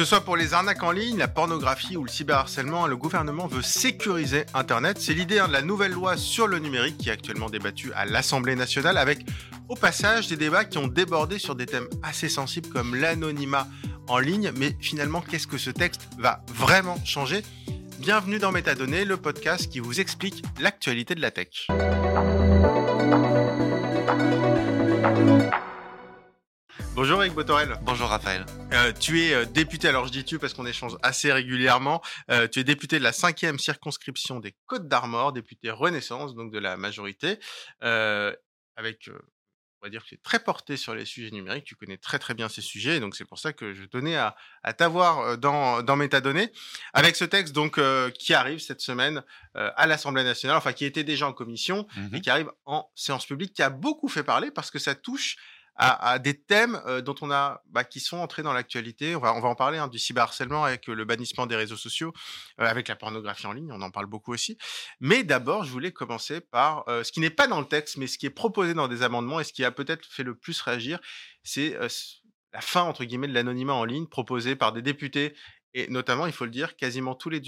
ce soit pour les arnaques en ligne, la pornographie ou le cyberharcèlement, le gouvernement veut sécuriser Internet. C'est l'idée hein, de la nouvelle loi sur le numérique qui est actuellement débattue à l'Assemblée nationale avec au passage des débats qui ont débordé sur des thèmes assez sensibles comme l'anonymat en ligne. Mais finalement, qu'est-ce que ce texte va vraiment changer? Bienvenue dans Métadonnées, le podcast qui vous explique l'actualité de la tech. Bonjour Eric Botorel. Bonjour Raphaël. Euh, tu es euh, député, alors je dis tu parce qu'on échange assez régulièrement, euh, tu es député de la cinquième circonscription des Côtes d'Armor, député Renaissance, donc de la majorité, avec, on va dire que tu es très porté sur les sujets numériques, tu connais très très bien ces sujets, donc c'est pour ça que je tenais à, t'avoir dans, dans Métadonnées, avec ce texte donc qui arrive cette semaine à l'Assemblée nationale, enfin qui était déjà en commission, mmh et qui arrive en séance publique, qui a beaucoup fait parler parce que ça touche à, des thèmes dont on a, bah, qui sont entrés dans l'actualité. On va, on va en parler hein, du cyberharcèlement avec le bannissement des réseaux sociaux, avec la pornographie en ligne. On en parle beaucoup aussi. Mais d'abord, je voulais commencer par ce qui n'est pas dans le texte, mais ce qui est proposé dans des amendements et ce qui a peut-être fait le plus réagir, c'est la fin entre guillemets de l'anonymat en ligne proposé par des députés et notamment, il faut le dire, quasiment tous les,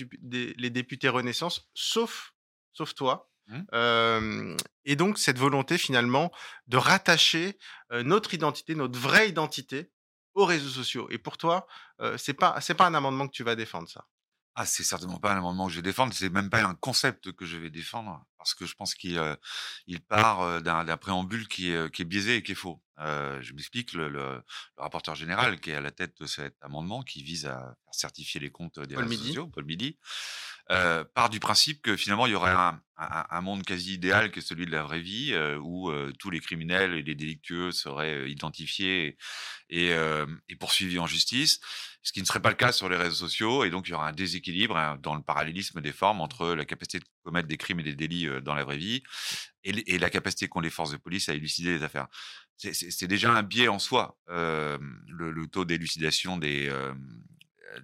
les députés Renaissance, sauf, sauf toi, Mmh. et donc cette volonté finalement de rattacher notre identité, notre vraie identité aux réseaux sociaux. Et pour toi, c'est pas c'est pas un amendement que tu vas défendre ça? Ah, c'est certainement pas un amendement que je vais défendre, c'est même pas un concept que je vais défendre, parce que je pense qu'il il part d'un préambule qui est, qui est biaisé et qui est faux. je m'explique, le, le, rapporteur général qui est à la tête de cet amendement, qui vise à certifier les comptes des réseaux sociaux, Paul Midi, euh, part du principe que finalement il y aurait un, un, monde quasi idéal que celui de la vraie vie, euh, où euh, tous les criminels et les délictueux seraient identifiés et, et, poursuivis en justice, ce qui ne serait pas le cas sur les réseaux sociaux, et donc il y aura un déséquilibre hein, dans le parallélisme des formes entre la capacité de commettre des crimes et des délits dans la vraie vie et, et la capacité qu'ont les forces de police à élucider les affaires. C'est déjà un biais en soi, le, le, taux d'élucidation des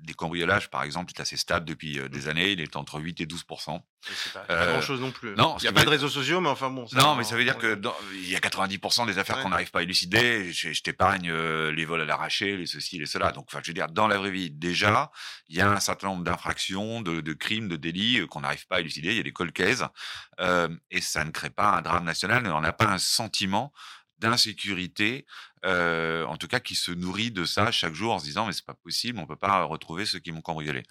des cambriolages, par exemple, est assez stable depuis des mmh. années. Il est entre 8 et 12% C'est pas, pas grand chose non plus. Non, il n'y a pas de réseaux sociaux, mais enfin bon. non, mais ça veut dire que il y a 90% des affaires qu'on n'arrive pas à élucider. Je, t'épargne les vols à l'arraché, les ceci, les cela. Donc, enfin, je veux dire, dans la vraie vie, déjà, il y a un certain nombre d'infractions, de, crimes, de délits qu'on n'arrive pas à élucider. Il y a des colcaises. et ça ne crée pas un drame national. On n'a pas un sentiment d'insécurité, euh, en tout cas qui se nourrit de ça chaque jour en se disant mais c'est pas possible, on peut pas retrouver ceux qui m'ont cambriolé.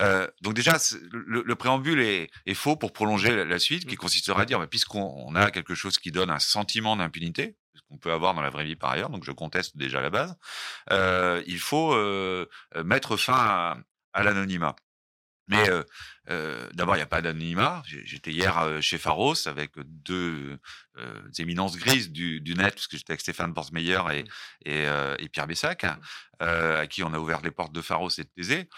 Euh, donc déjà le, préambule est, faux pour prolonger la, suite, qui mmh. consistera à dire puisqu'on a quelque chose qui donne un sentiment d'impunité, qu'on peut avoir dans la vraie vie par ailleurs, donc je conteste déjà la base, euh, il faut mettre fin à l'anonymat. Mais d'abord, il n'y a pas d'anonymat. J'étais hier chez Pharos avec deux éminences grises du, net, parce que j'étais avec Stéphane Borsmeyer et, et, Pierre Bessac, mmh. à qui on a ouvert les portes de Pharos et de Thésée.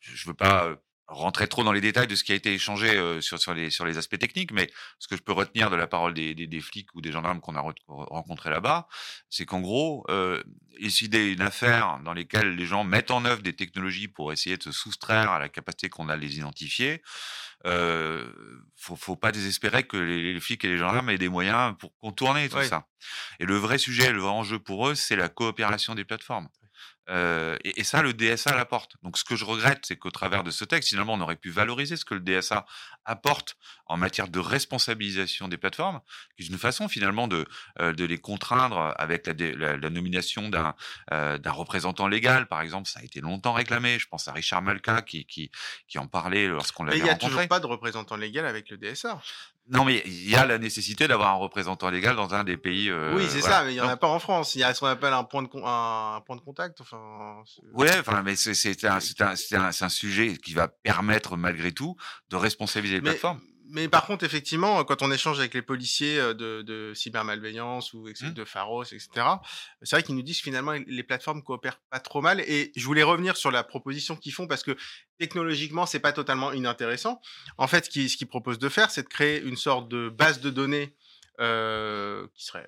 Je ne veux pas rentrer trop dans les détails de ce qui a été échangé sur, sur, les, sur les aspects techniques, mais ce que je peux retenir de la parole des, des, flics ou des gendarmes qu'on a rencontrés là-bas, c'est qu'en gros, euh, élucider une affaire dans laquelle les gens mettent en œuvre des technologies pour essayer de se soustraire à la capacité qu'on a de les identifier, euh, faut, faut pas désespérer que les, flics et les gendarmes aient des moyens pour contourner tout ça. Et le vrai sujet, le vrai enjeu pour eux, c'est la coopération des plateformes et, ça, le DSA l'apporte. Donc, ce que je regrette, c'est qu'au travers de ce texte, finalement, on aurait pu valoriser ce que le DSA apporte en matière de responsabilisation des plateformes, qui est une façon finalement de, de les contraindre avec la, la, nomination d'un représentant légal, par exemple. Ça a été longtemps réclamé. Je pense à Richard Malka qui, qui, qui en parlait lorsqu'on l'avait rencontré. Mais il n'y a toujours pas de représentant légal avec le DSA. Non, mais il y a la nécessité d'avoir un représentant légal dans un des pays. Euh, oui, c'est ça, mais il n'y en a pas en France. Il y a ce qu'on appelle un point de, un, point de contact. Enfin, ouais, enfin, mais c'est un, un, un, un, sujet qui va permettre, malgré tout, de responsabiliser les plateformes mais par contre, effectivement, quand on échange avec les policiers euh, de, de cybermalveillance ou mmh. de Pharos, etc., c'est vrai qu'ils nous disent que finalement les plateformes coopèrent pas trop mal. Et je voulais revenir sur la proposition qu'ils font parce que technologiquement, c'est pas totalement inintéressant. En fait, ce qu'ils ce proposent de faire, c'est de créer une sorte de base de données euh, qui serait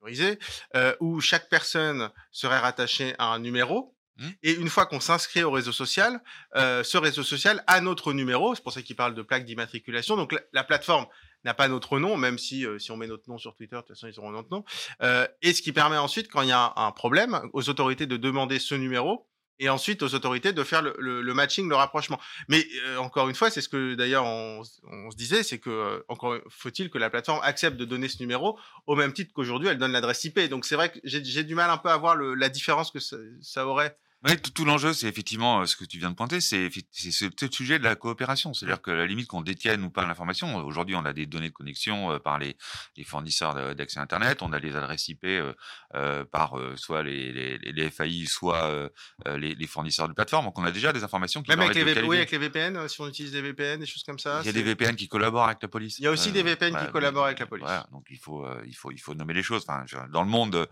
autorisée, euh, où chaque personne serait rattachée à un numéro. Et une fois qu'on s'inscrit au réseau social, euh, ce réseau social a notre numéro. C'est pour ça qu'il parle de plaque d'immatriculation. Donc la, plateforme n'a pas notre nom, même si euh, si on met notre nom sur Twitter, de toute façon ils auront notre nom. Euh, et ce qui permet ensuite, quand il y a un, problème, aux autorités de demander ce numéro et ensuite aux autorités de faire le, matching, le rapprochement. Mais encore une fois, c'est ce que d'ailleurs on, se disait, c'est que encore faut-il que la plateforme accepte de donner ce numéro au même titre qu'aujourd'hui elle donne l'adresse IP. Donc c'est vrai que j'ai du mal un peu à voir la différence que ça aurait oui, tout, l'enjeu, c'est effectivement ce que tu viens de pointer, c'est ce sujet de la coopération. C'est-à-dire que la limite qu'on détienne ou pas l'information, aujourd'hui, on a des données de connexion par les, les fournisseurs d'accès Internet, on a les adresses IP euh, par soit les, les, les, FAI, soit les, les, fournisseurs de plateformes. Donc, on a déjà des informations qui Même avec les, oui, avec les VPN, si on utilise des VPN, des choses comme ça. Il y a des VPN qui collaborent avec la police. Il y a aussi des VPN qui collaborent avec la police. Voilà, donc il faut, il faut, il faut nommer les choses. Enfin, dans le monde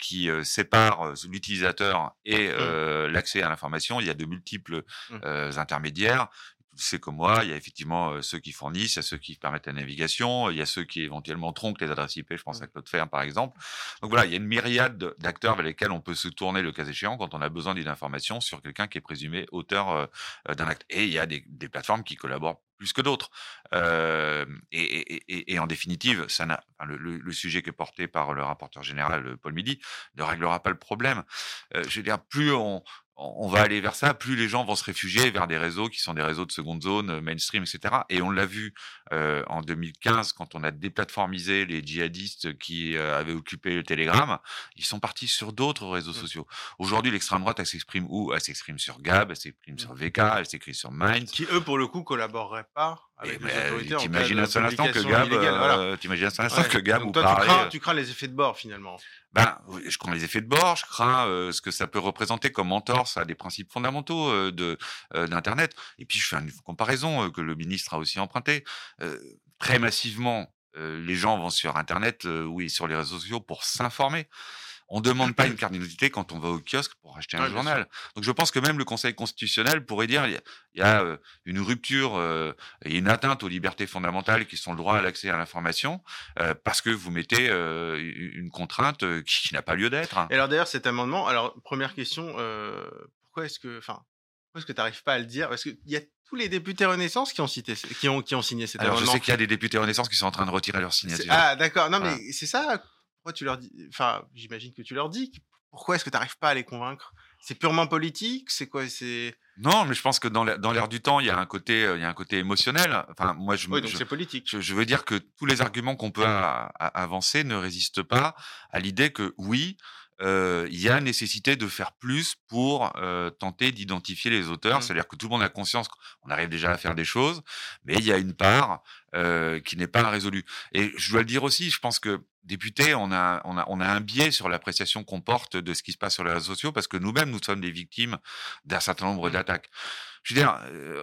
qui sépare l'utilisateur et mmh. Euh, l'accès à l'information, il y a de multiples mmh. Euh, c'est comme moi, il y a effectivement euh, ceux qui fournissent, il y a ceux qui permettent la navigation, il y a ceux qui éventuellement tronquent les adresses IP, je pense à Claude Fer par exemple. Donc voilà, il y a une myriade d'acteurs vers lesquels on peut se tourner le cas échéant quand on a besoin d'une information sur quelqu'un qui est présumé auteur d'un acte. Et il y a des, plateformes qui collaborent plus que d'autres. et, en définitive, ça le, le, sujet qui est porté par le rapporteur général Paul Midi ne réglera pas le problème. je veux dire, plus on, on va aller vers ça, plus les gens vont se réfugier vers des réseaux qui sont des réseaux de seconde zone, euh, mainstream, etc. Et on l'a vu euh, en 2015 quand on a déplatformisé les djihadistes qui euh, avaient occupé le Telegram, ils sont partis sur d'autres réseaux mmh. sociaux. Aujourd'hui, l'extrême droite, elle s'exprime où? Elle s'exprime sur Gab, elle s'exprime sur VK, elle s'exprime sur Mind. Qui eux, pour le coup, collaboreraient pas avec les autorités. T'imagines un seul instant que Gab, voilà. t'imagines instant que Gab ou pareil. Tu crains, tu crains les effets de bord finalement. Ben, je crains les effets de bord, je crains euh, ce que ça peut représenter comme entorse à des principes fondamentaux euh, de euh, d'internet. Et puis je fais une comparaison que le ministre a aussi empruntée. très massivement, les gens vont sur internet, oui, sur les réseaux sociaux pour s'informer. On ne demande pas une carte d'identité quand on va au kiosque pour acheter un journal. Donc je pense que même le Conseil constitutionnel pourrait dire il y a, euh, une rupture euh, et une atteinte aux libertés fondamentales qui sont le droit à l'accès à l'information euh, parce que vous mettez une contrainte qui, n'a pas lieu d'être. Et alors d'ailleurs cet amendement, alors première question, pourquoi est-ce que, enfin, pourquoi est-ce que tu n'arrives pas à le dire? Parce qu'il y a tous les députés Renaissance qui ont, cité, qui ont, qui ont signé cet Alors, amendement. Je sais qu'il y a des députés Renaissance qui sont en train de retirer leur signature. Ah, d'accord. Non, mais c'est ça pourquoi tu leur dis Enfin, j'imagine que tu leur dis. Pourquoi est-ce que tu n'arrives pas à les convaincre? C'est purement politique? C'est quoi? C'est non, mais je pense que dans l'air du temps, il y a un côté, il y a un côté émotionnel. Enfin, moi, je, oui, donc c'est politique. Je, veux dire que tous les arguments qu'on peut avancer ne résistent pas à l'idée que oui, euh, il y a nécessité de faire plus pour euh, tenter d'identifier les auteurs. Mmh. C'est-à-dire que tout le monde a conscience qu'on arrive déjà à faire des choses, mais il y a une part euh, qui n'est pas résolue. Et je dois le dire aussi, je pense que députés, on a, on a, on a un biais sur l'appréciation qu'on porte de ce qui se passe sur les réseaux sociaux parce que nous-mêmes, nous sommes des victimes d'un certain nombre mmh. Je veux dire, euh,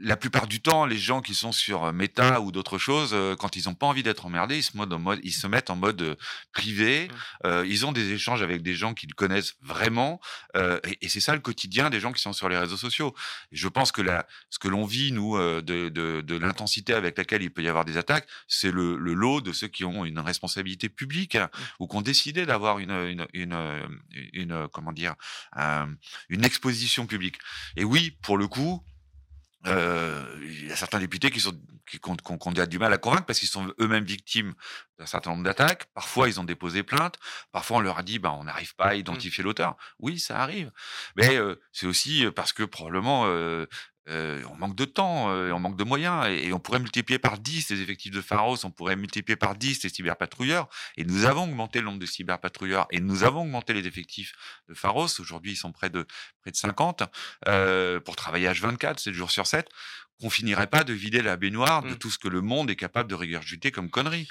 la plupart du temps, les gens qui sont sur Meta ou d'autres choses, euh, quand ils n'ont pas envie d'être emmerdés, ils se, mode, en mode, ils se mettent en mode euh, privé. Mmh. ils ont des échanges avec des gens qu'ils connaissent vraiment. et, et c'est ça le quotidien des gens qui sont sur les réseaux sociaux. Et je pense que la, ce que l'on vit, nous, de, de, de l'intensité avec laquelle il peut y avoir des attaques, c'est le, le, lot de ceux qui ont une responsabilité publique hein, mmh. ou qui ont décidé d'avoir une, une, une, une, comment dire, une exposition publique. Et oui, pour le coup, euh, il y a certains députés qui sont qui, qu'on, a du mal à convaincre parce qu'ils sont eux-mêmes victimes d'un certain nombre d'attaques. Parfois, ils ont déposé plainte. Parfois, on leur a dit, ben, on n'arrive pas à mmh. identifier l'auteur. Oui, ça arrive. Mais euh, c'est aussi parce que probablement euh, euh, on manque de temps, euh, on manque de moyens, et, on pourrait multiplier par 10 les effectifs de Pharos, on pourrait multiplier par 10 les cyberpatrouilleurs, et nous avons augmenté le nombre de cyberpatrouilleurs, et nous avons augmenté les effectifs de Pharos, aujourd'hui ils sont près de, près de 50, euh, pour travailler H24, 7 jours sur 7, qu'on finirait pas de vider la baignoire de mmh. tout ce que le monde est capable de régurgiter comme conneries.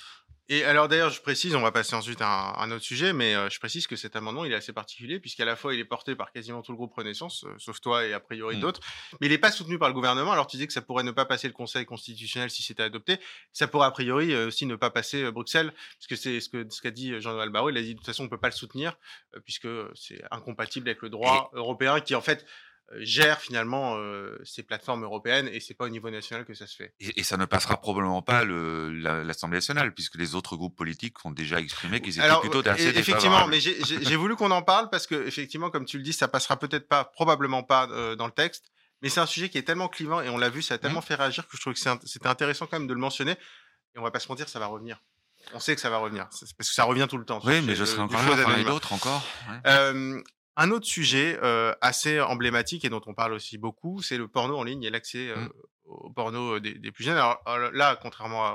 Et alors d'ailleurs, je précise, on va passer ensuite à un, autre sujet, mais euh, je précise que cet amendement, il est assez particulier, puisqu'à la fois, il est porté par quasiment tout le groupe Renaissance, euh, sauf toi et a priori mmh. d'autres, mais il n'est pas soutenu par le gouvernement. Alors tu dis que ça pourrait ne pas passer le Conseil constitutionnel si c'était adopté, ça pourrait a priori euh, aussi ne pas passer Bruxelles, puisque c'est ce qu'a ce qu'a dit Jean-Noël Barrot, il a dit de toute façon, on ne peut pas le soutenir, puisque c'est incompatible avec le droit européen qui, en fait, gère finalement euh, ces plateformes européennes et c'est pas au niveau national que ça se fait. Et, ça ne passera probablement pas l'Assemblée nationale puisque les autres groupes politiques ont déjà exprimé qu'ils étaient plutôt assez Effectivement, mais j'ai voulu qu'on en parle parce que effectivement, comme tu le dis, ça passera peut-être pas, probablement pas euh, dans le texte, mais c'est un sujet qui est tellement clivant et on l'a vu, ça a tellement mmh. fait réagir que je trouve que c'était intéressant quand même de le mentionner. Et on va pas se mentir, ça va revenir. On sait que ça va revenir parce que ça revient tout le temps. Oui, mais je serai encore là, d'autres encore. Un autre sujet assez emblématique et dont on parle aussi beaucoup, c'est le porno en ligne et l'accès Mmh. au porno des, des, plus jeunes. Alors, là, contrairement à,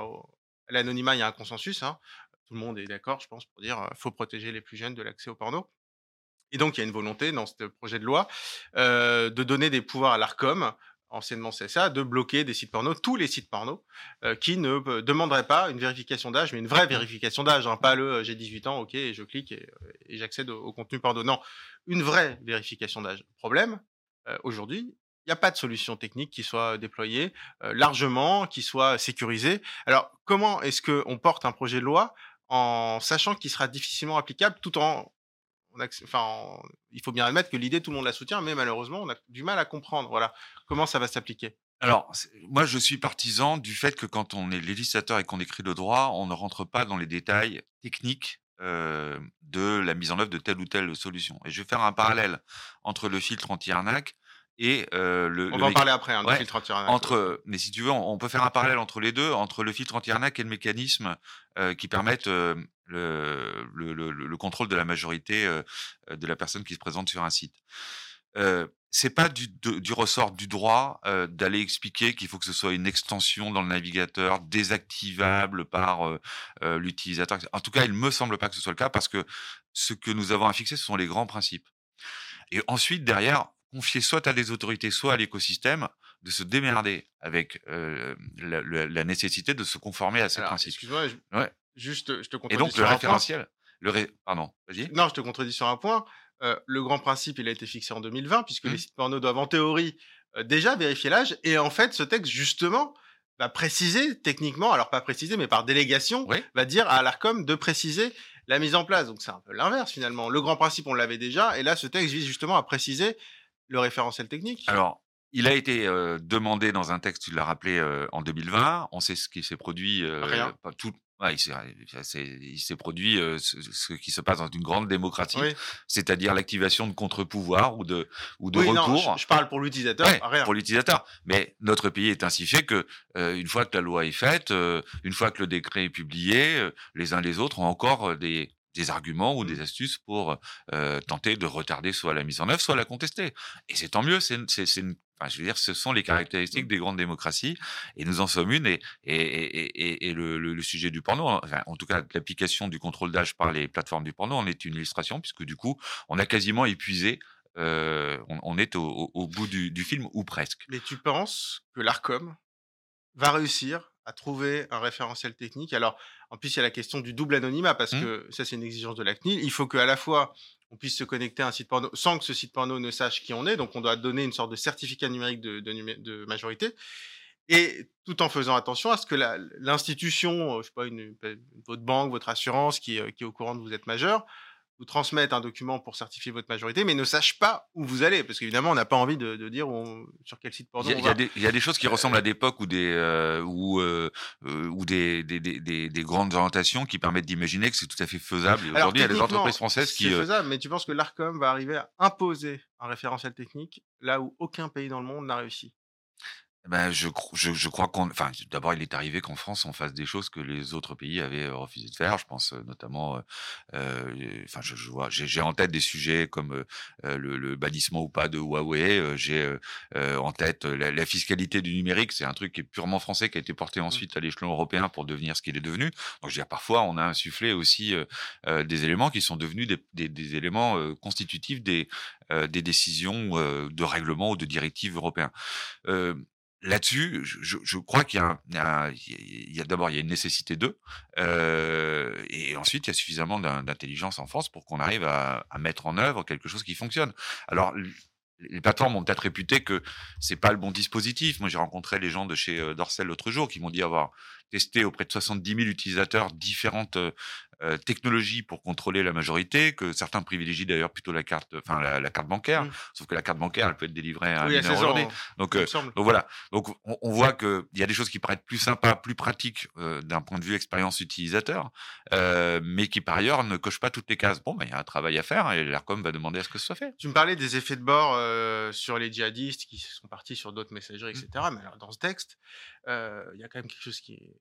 à l'anonymat, il y a un consensus. Hein. Tout le monde est d'accord, je pense, pour dire qu'il faut protéger les plus jeunes de l'accès au porno. Et donc, il y a une volonté dans ce projet de loi euh, de donner des pouvoirs à l'ARCOM, anciennement CSA, de bloquer des sites porno, tous les sites porno, euh, qui ne demanderaient pas une vérification d'âge, mais une vraie vérification d'âge, hein, pas le j'ai 18 ans, ok, et je clique et, et j'accède au, contenu porno. Non, une vraie vérification d'âge. Problème, euh, aujourd'hui, il n'y a pas de solution technique qui soit déployée largement, qui soit sécurisée. Alors, comment est-ce qu'on porte un projet de loi en sachant qu'il sera difficilement applicable tout en enfin, il faut bien admettre que l'idée, tout le monde la soutient, mais malheureusement, on a du mal à comprendre. Voilà, comment ça va s'appliquer? Alors, moi, je suis partisan du fait que quand on est législateur et qu'on écrit le droit, on ne rentre pas dans les détails techniques euh, de la mise en œuvre de telle ou telle solution. Et je vais faire un parallèle entre le filtre anti-arnaque et euh, le. On va en parler après, hein, filtre anti-arnaque. Entre, mais si tu veux, on, peut faire un parallèle entre les deux, entre le filtre anti-arnaque et le mécanisme euh, qui permettent euh, le, le, le, contrôle de la majorité de la personne qui se présente sur un site. Euh, c'est pas du, du, ressort du droit d'aller expliquer qu'il faut que ce soit une extension dans le navigateur désactivable par l'utilisateur. En tout cas, il me semble pas que ce soit le cas parce que ce que nous avons à fixer, ce sont les grands principes. Et ensuite, derrière, confier soit à des autorités, soit à l'écosystème de se démerder avec euh, la, la, nécessité de se conformer à ces principes. Excuse-moi, ouais. juste, je te. Et donc, le référentiel, le ré... pardon, vas-y. Non, je te contredis sur un point. Euh, le grand principe, il a été fixé en 2020, puisque les mmh. sites porno doivent en théorie euh, déjà vérifier l'âge. Et en fait, ce texte, justement, va préciser techniquement, alors pas préciser, mais par délégation, va dire à l'ARCOM de préciser la mise en place. Donc c'est un peu l'inverse finalement. Le grand principe, on l'avait déjà, et là, ce texte vise justement à préciser le référentiel technique Alors, il a été demandé dans un texte, tu l'as rappelé, en 2020. On sait ce qui s'est produit. Rien. Tout, il s'est produit ce, qui se passe dans une grande démocratie, c'est-à-dire l'activation de contre-pouvoirs ou de, ou de recours. je, parle pour l'utilisateur, rien. Pour l'utilisateur. Mais notre pays est ainsi fait que, une fois que la loi est faite, une fois que le décret est publié, les uns les autres ont encore des, des arguments ou des mmh. astuces pour euh, tenter de retarder soit la mise en œuvre, soit la contester. Et c'est tant mieux. C'est, c'est, enfin, je veux dire, ce sont les caractéristiques des grandes démocraties, et nous en sommes une. Et, et, et, et le, le, sujet du porno, enfin, en tout cas, l'application du contrôle d'âge par les plateformes du porno, en est une illustration, puisque du coup, on a quasiment épuisé. Euh, on, est au, au, bout du, du film ou presque. Mais tu penses que l'Arcom va réussir à trouver un référentiel technique? Alors, en plus, il y a la question du double anonymat, parce mmh. que ça, c'est une exigence de la CNIL. Il faut qu'à la fois, on puisse se connecter à un site porno sans que ce site porno ne sache qui on est. Donc, on doit donner une sorte de certificat numérique de, de, majorité. Et tout en faisant attention à ce que l'institution, je sais pas, une, votre banque, votre assurance qui, qui est au courant de vous êtes majeur, vous transmettre un document pour certifier votre majorité, mais ne sache pas où vous allez, parce qu'évidemment, on n'a pas envie de, dire sur quel site porno il y, a, Il y, a des choses qui euh, ressemblent à d'époque ou des euh, ou, euh, ou des, des, des, des, grandes orientations qui permettent d'imaginer que c'est tout à fait faisable. Aujourd'hui, il y a des entreprises françaises qui. C'est faisable, mais tu penses que l'Arcom va arriver à imposer un référentiel technique là où aucun pays dans le monde n'a réussi? Ben, je, je, je crois qu'on, enfin, d'abord, il est arrivé qu'en France, on fasse des choses que les autres pays avaient refusé de faire. Je pense notamment, euh, enfin, je, je, vois, j'ai en tête des sujets comme euh, le, le, bannissement ou pas de Huawei. j'ai euh, en tête la, la, fiscalité du numérique. C'est un truc qui est purement français, qui a été porté mmh. ensuite à l'échelon européen pour devenir ce qu'il est devenu. Donc, je veux dire, parfois, on a insufflé aussi des éléments qui sont devenus des, des, des éléments constitutifs des, des décisions de règlement ou de directives européens là-dessus, je, je, crois qu'il y a, a, d'abord il y a une nécessité d'eux, euh, et ensuite il y a suffisamment d'intelligence en France pour qu'on arrive à, à, mettre en œuvre quelque chose qui fonctionne. Alors les plateformes ont peut-être réputé que c'est pas le bon dispositif. Moi, j'ai rencontré les gens de chez euh, Dorsel l'autre jour qui m'ont dit avoir testé auprès de 70 000 utilisateurs différentes euh, euh, technologies pour contrôler la majorité, que certains privilégient d'ailleurs plutôt la carte, enfin la, carte bancaire, mmh. sauf que la carte bancaire, elle peut être délivrée à oui, heure aujourd'hui. Donc, euh, donc, voilà. Donc on, on voit qu'il y a des choses qui paraissent plus sympas, plus pratiques euh, d'un point de vue expérience utilisateur, mais qui par ailleurs ne cochent pas toutes les cases. Bon, ben il y a un travail à faire et l'Arcom va demander à ce que ce soit fait. Tu me parlais des effets de bord sur les djihadistes qui sont partis sur d'autres messageries, etc. Mmh. Mais alors dans ce texte, il y a quand même quelque chose qui est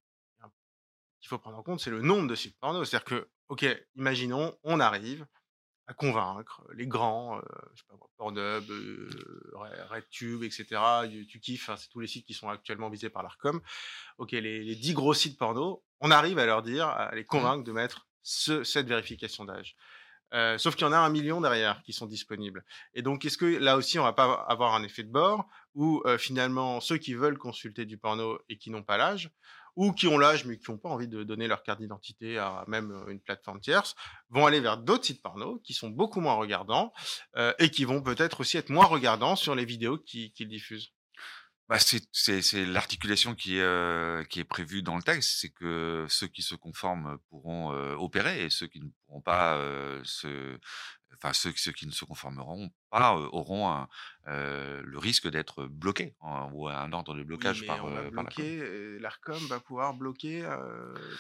qu'il faut prendre en compte, c'est le nombre de sites porno. C'est-à-dire que, ok, imaginons, on arrive à convaincre les grands, je sais pas Pornhub, RedTube, etc. Tu kiffes, hein, c'est tous les sites qui sont actuellement visés par l'Arcom. Ok, les, les 10 gros sites porno, on arrive à leur dire, à les mmh. convaincre de mettre cette vérification d'âge. Sauf qu'il y en a un million derrière qui sont disponibles. Et donc, est-ce que là aussi, on va pas avoir un effet de bord où finalement, ceux qui veulent consulter du porno et qui n'ont pas l'âge ou qui ont l'âge mais qui n'ont pas envie de donner leur carte d'identité à même une plateforme tierce, vont aller vers d'autres sites porno qui sont beaucoup moins regardants euh, et qui vont peut-être aussi être moins regardants sur les vidéos qu'ils diffusent? Bah c'est l'articulation qui, euh, qui est prévue dans le texte, c'est que ceux qui se conforment pourront euh, opérer et ceux qui ne pourront pas euh, se, enfin ceux, ceux qui ne se conformeront pas auront un, le risque d'être bloqués ou un ordre de blocage par, on va bloquer, l'Arcom va pouvoir bloquer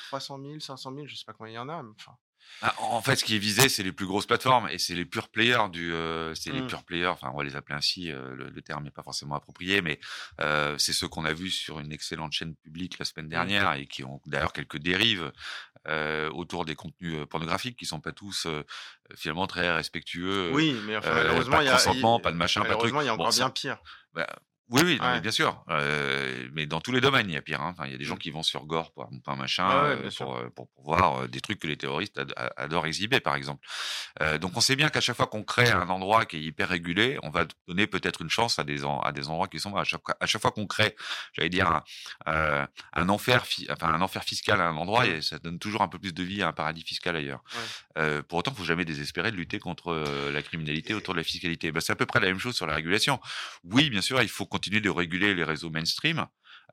300 000, 500 000, je sais pas combien il y en a. Enfin. Ah, en fait, ce qui est visé, c'est les plus grosses plateformes et c'est les pure players du, c'est les mmh. pure players. Enfin, on va les appeler ainsi. le, terme n'est pas forcément approprié, mais c'est ceux qu'on a vus sur une excellente chaîne publique la semaine mmh. dernière et qui ont d'ailleurs quelques dérives autour des contenus pornographiques qui sont pas tous finalement très respectueux. Oui, mais enfin, malheureusement, il y a consentement, pas de machin, pas de truc. il y a encore bien pire. Bah, oui, oui, bien sûr. mais dans tous les domaines, il y a pire. Hein. il y a des gens mmh. qui vont sur Gore pour un machin, pour, pour, voir des trucs que les terroristes adorent exhiber, par exemple. donc on sait bien qu'à chaque fois qu'on crée un endroit qui est hyper régulé, on va donner peut-être une chance à des, à des endroits qui sont à chaque, à chaque fois qu'on crée, j'allais dire, un, un enfer, enfin un enfer fiscal à un endroit, et ça donne toujours un peu plus de vie à un paradis fiscal ailleurs. pour autant, il faut jamais désespérer de lutter contre la criminalité autour de la fiscalité. Ben, c'est à peu près la même chose sur la régulation. Oui, bien sûr, il faut continuer de réguler les réseaux mainstream.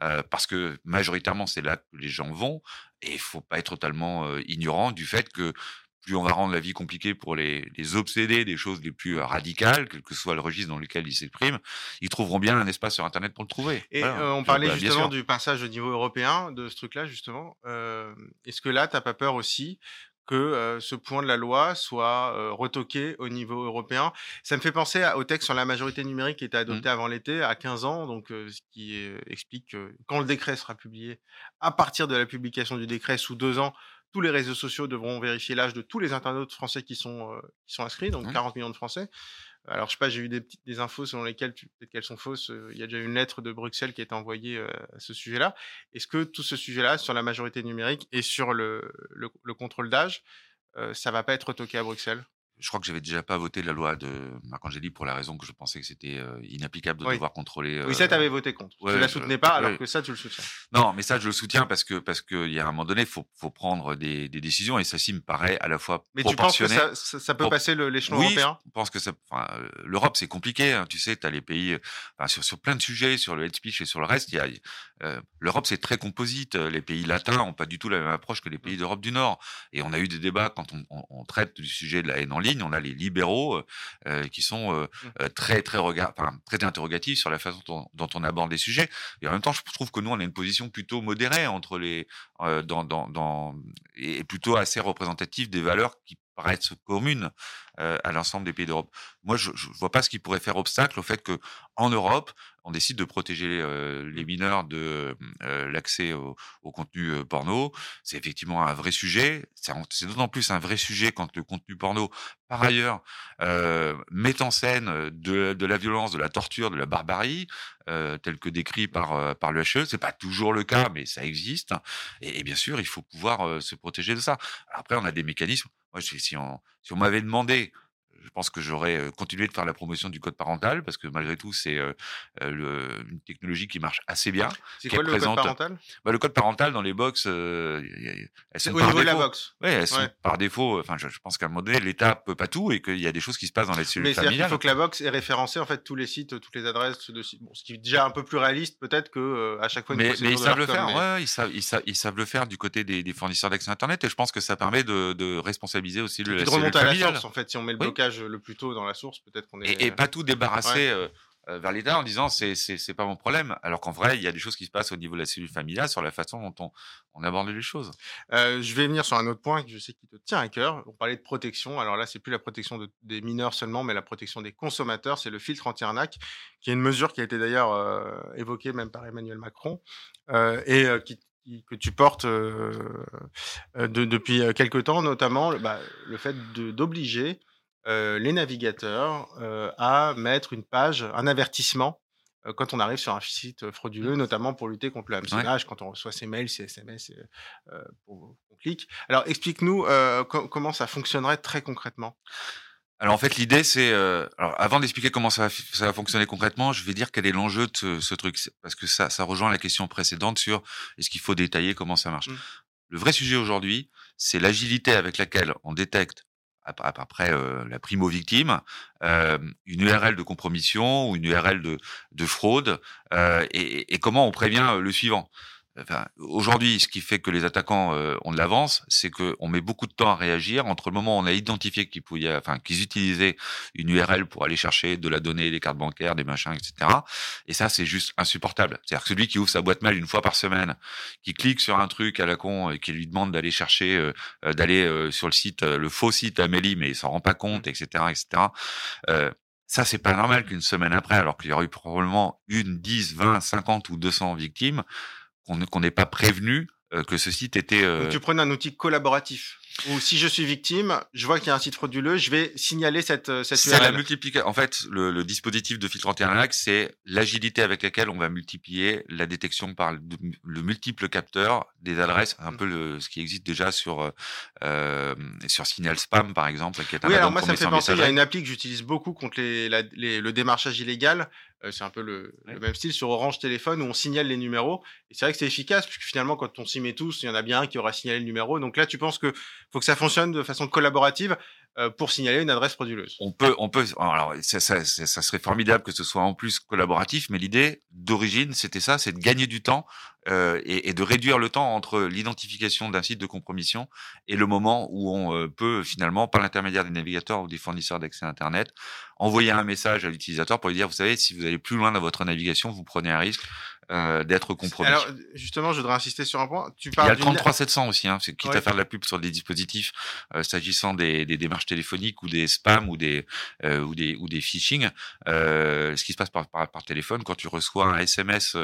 Euh, parce que majoritairement c'est là que les gens vont et il faut pas être totalement euh, ignorant du fait que plus on va rendre la vie compliquée pour les, les obsédés des choses les plus euh, radicales, quel que soit le registre dans lequel ils s'expriment, ils trouveront bien un espace sur Internet pour le trouver. Et on parlait bah, justement du passage au niveau européen de ce truc-là, justement. Est-ce que là, tu n'as pas peur aussi que ce point de la loi soit retoqué au niveau européen. Ça me fait penser au texte sur la majorité numérique qui été mmh. adopté avant l'été, à 15 ans, donc ce qui explique que quand le décret sera publié, à partir de la publication du décret, sous deux ans, tous les réseaux sociaux devront vérifier l'âge de tous les internautes français qui sont, qui sont inscrits, donc 40 mmh. millions de Français. Alors, je sais pas, j'ai eu des, petites, des infos selon lesquelles, peut-être qu'elles sont fausses, il y a déjà une lettre de Bruxelles qui a été envoyée à ce sujet-là. Est-ce que tout ce sujet-là, sur la majorité numérique et sur le, le, contrôle d'âge, ça va pas être toqué à Bruxelles? Je crois que j'avais déjà pas voté la loi de Marc-Angéli pour la raison que je pensais que c'était euh, inapplicable de devoir contrôler. oui, ça, tu avais voté contre. tu la soutenais pas, alors que ça, tu le soutiens. Non, mais ça, je le soutiens parce que parce qu'il y a un moment donné, faut faut prendre des, des décisions et ça, si me paraît à la fois mais tu penses que ça, ça, peut passer l'échelon oui, européen? Je pense que ça. Euh, L'Europe, c'est compliqué. Hein, tu sais, tu as les pays sur sur plein de sujets, sur le head speech et sur le reste. Euh, l'Europe, c'est très composite. Les pays latins ont pas du tout la même approche que les pays d'Europe du Nord. Et on a eu des débats quand on, on, on traite du sujet de la haine en ligne. On a les libéraux euh, qui sont mmh. très très regard, enfin, très interrogatifs sur la façon dont, on aborde les sujets. Et en même temps, je trouve que nous, on a une position plutôt modérée entre les, dans, dans, dans, et plutôt assez représentative des valeurs qui paraissent communes à l'ensemble des pays d'Europe. Moi, je ne vois pas ce qui pourrait faire obstacle au fait que en Europe, on décide de protéger les mineurs de l'accès au, au, contenu porno. C'est effectivement un vrai sujet. C'est d'autant plus un vrai sujet quand le contenu porno, par ailleurs, met en scène de, de, la violence, de la torture, de la barbarie, tel que décrit par par le HE. C'est pas toujours le cas, mais ça existe. Et, et bien sûr, il faut pouvoir se protéger de ça. Après, on a des mécanismes. Si on m'avait demandé je pense que j'aurais continué de faire la promotion du code parental parce que malgré tout, c'est une technologie qui marche assez bien. C'est quoi le code parental? Bah, Le code parental dans les box, elles sont au par niveau défaut. de la box. Oui, elles sont par défaut. Enfin, je, pense qu'à un moment donné, l'État peut pas tout et qu'il y a des choses qui se passent dans les cellules Mais. Il faut que la box ait référencé en fait tous les sites, toutes les adresses de sites. Bon, ce qui est déjà un peu plus réaliste peut-être que à chaque fois. Une mais, mais ils savent le faire. Ouais, ils savent, ils savent, ils savent le faire du côté des, des fournisseurs d'accès Internet et je pense que ça permet de, de responsabiliser aussi le. de remonter à la source en fait si on met le blocage le plus tôt dans la source, peut-être qu'on est. Et, pas tout débarrasser euh, euh, vers l'État en disant c'est c'est pas mon problème, alors qu'en vrai il y a des choses qui se passent au niveau de la cellule familiale sur la façon dont on, on aborde les choses. Euh, je vais venir sur un autre point que je sais qui te tient à cœur. On parlait de protection. Alors là c'est plus la protection des mineurs seulement, mais la protection des consommateurs. C'est le filtre anti-arnaque, qui est une mesure qui a été d'ailleurs évoquée même par Emmanuel Macron et qui que tu portes depuis quelques temps, notamment bah, le fait d'obliger les navigateurs à mettre une page, un avertissement quand on arrive sur un site frauduleux, notamment pour lutter contre le hameçonnage, quand on reçoit ses mails, ses SMS, pour on clique. Alors explique-nous comment ça fonctionnerait très concrètement. Alors en fait, l'idée c'est, alors avant d'expliquer comment ça va, ça va fonctionner concrètement, je vais dire quel est l'enjeu de ce, truc, parce que ça, ça rejoint la question précédente sur est-ce qu'il faut détailler comment ça marche. Mmh. Le vrai sujet aujourd'hui, c'est l'agilité avec laquelle on détecte après la primo-victime, une URL de compromission ou une URL de, de fraude, et, et, comment on prévient le suivant? Enfin, aujourd'hui, ce qui fait que les attaquants euh, ont de l'avance, c'est qu'on met beaucoup de temps à réagir entre le moment où on a identifié qu'ils pouvaient, enfin, qu'ils utilisaient une URL pour aller chercher de la donnée, des cartes bancaires, des machins, etc. Et ça, c'est juste insupportable. C'est-à-dire que celui qui ouvre sa boîte mail une fois par semaine, qui clique sur un truc à la con et qui lui demande d'aller chercher, euh, euh, d'aller sur le site, le faux site Amélie, mais il s'en rend pas compte, etc., etc. Ça, c'est pas normal qu'une semaine après, alors qu'il y aurait eu probablement une, dix, vingt, cinquante ou deux cents victimes, qu'on n'ait pas prévenu euh, que ce site était. Donc tu prenais un outil collaboratif. Ou si je suis victime, je vois qu'il y a un site frauduleux, je vais signaler cette, euh, cette C'est la multiplication. En fait, le, le, dispositif de filtre anti-arnaque, c'est l'agilité avec laquelle on va multiplier la détection par le, le multiple capteur des adresses, un mmh. peu le, ce qui existe déjà sur euh, euh sur Signal Spam, par exemple, qui est un Oui, alors moi, ça me fait penser, il y a une appli que j'utilise beaucoup contre les, les, le démarchage illégal. Euh, c'est un peu le, le, même style sur Orange Téléphone où on signale les numéros. Et c'est vrai que c'est efficace, puisque finalement, quand on s'y met tous, il y en a bien un qui aura signalé le numéro. Donc là, tu penses que faut que ça fonctionne de façon collaborative pour signaler une adresse frauduleuse. On peut, on peut. Alors, ça, ça, ça, serait formidable que ce soit en plus collaboratif, mais l'idée d'origine, c'était ça, c'est de gagner du temps euh, et, et, de réduire le temps entre l'identification d'un site de compromission et le moment où on euh, peut finalement, par l'intermédiaire des navigateurs ou des fournisseurs d'accès Internet, envoyer un message à l'utilisateur pour lui dire, vous savez, si vous allez plus loin dans votre navigation, vous prenez un risque. Euh, d'être compromis. Alors justement, je voudrais insister sur un point. Tu parles Il y a le 33700 aussi, hein, c'est quitte à faire de la pub sur des dispositifs euh, s'agissant des, des, téléphoniques ou des spams ou des euh, ou des ou des phishing. Euh, ce qui se passe par, téléphone quand tu reçois un SMS